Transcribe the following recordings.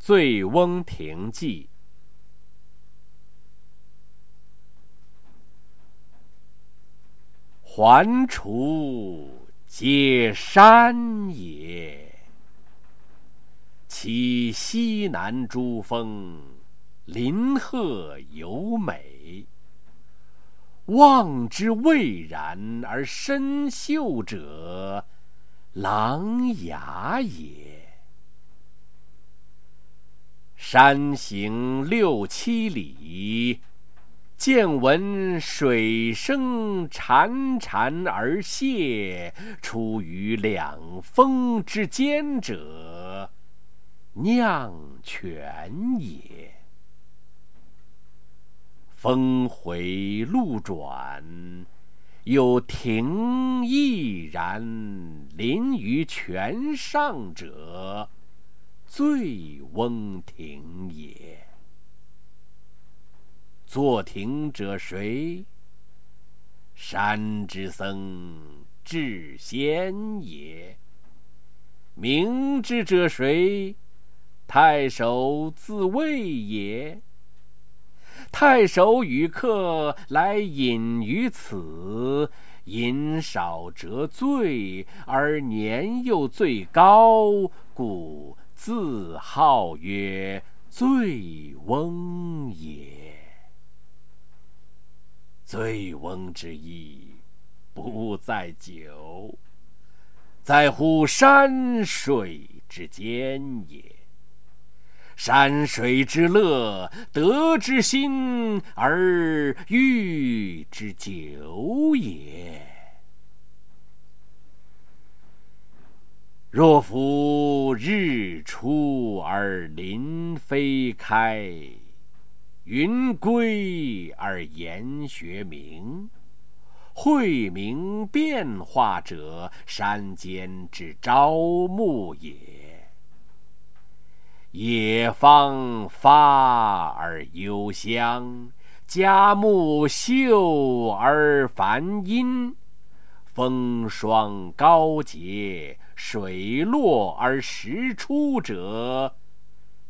醉翁亭记》。环滁皆山也，其西南诸峰，林壑尤美。望之蔚然而深秀者，琅琊也。山行六七里。见闻水声潺潺而泻，出于两峰之间者，酿泉也。峰回路转，有亭翼然临于泉上者，醉翁亭也。作亭者谁？山之僧智仙也。鸣之者谁？太守自谓也。太守与客来饮于此，饮少辄醉，而年又最高，故自号曰醉翁也。醉翁之意，不在酒，在乎山水之间也。山水之乐，得之心而寓之酒也。若夫日出而林霏开。云归而岩穴暝，晦明变化者，山间之朝暮也。野芳发而幽香，佳木秀而繁阴，风霜高洁，水落而石出者。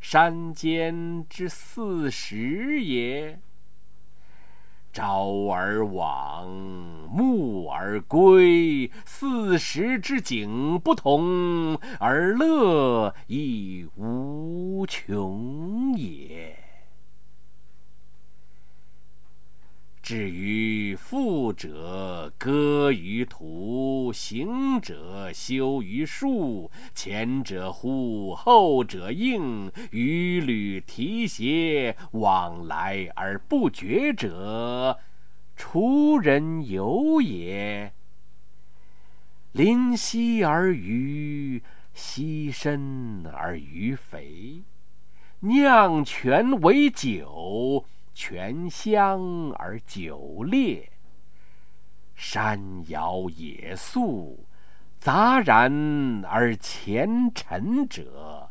山间之四时也。朝而往，暮而归，四时之景不同，而乐亦无穷也。至于富者歌于途，行者修于树，前者呼，后者应，与履提携，往来而不绝者，滁人游也。临溪而渔，溪深而鱼肥，酿泉为酒。泉香而酒冽，山肴野肃，杂然而前陈者，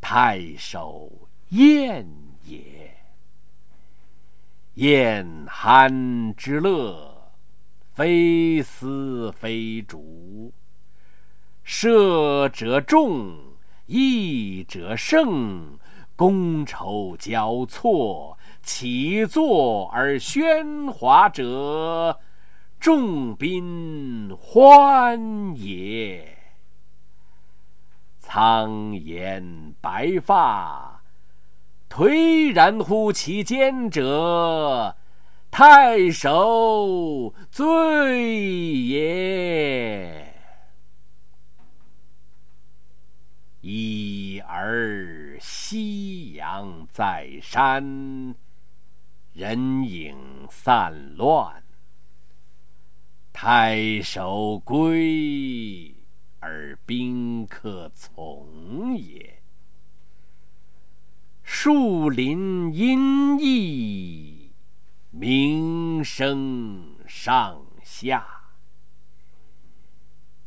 太守宴也。宴酣之乐，非丝非竹，射者众，弈者胜，觥筹交错。起坐而喧哗者，众宾欢也。苍颜白发，颓然乎其间者，太守醉也。已而夕阳在山。人影散乱，太守归而宾客从也。树林阴翳，鸣声上下，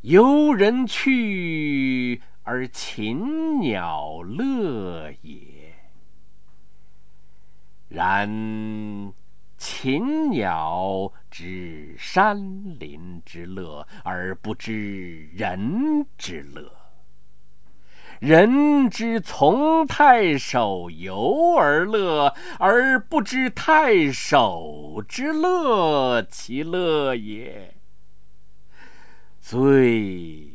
游人去而禽鸟乐也。然禽鸟知山林之乐，而不知人之乐；人之从太守游而乐，而不知太守之乐其乐也。醉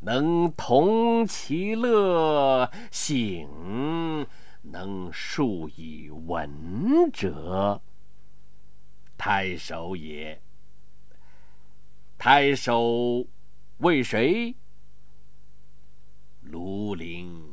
能同其乐，醒能数以文者，太守也。太守为谁？庐陵。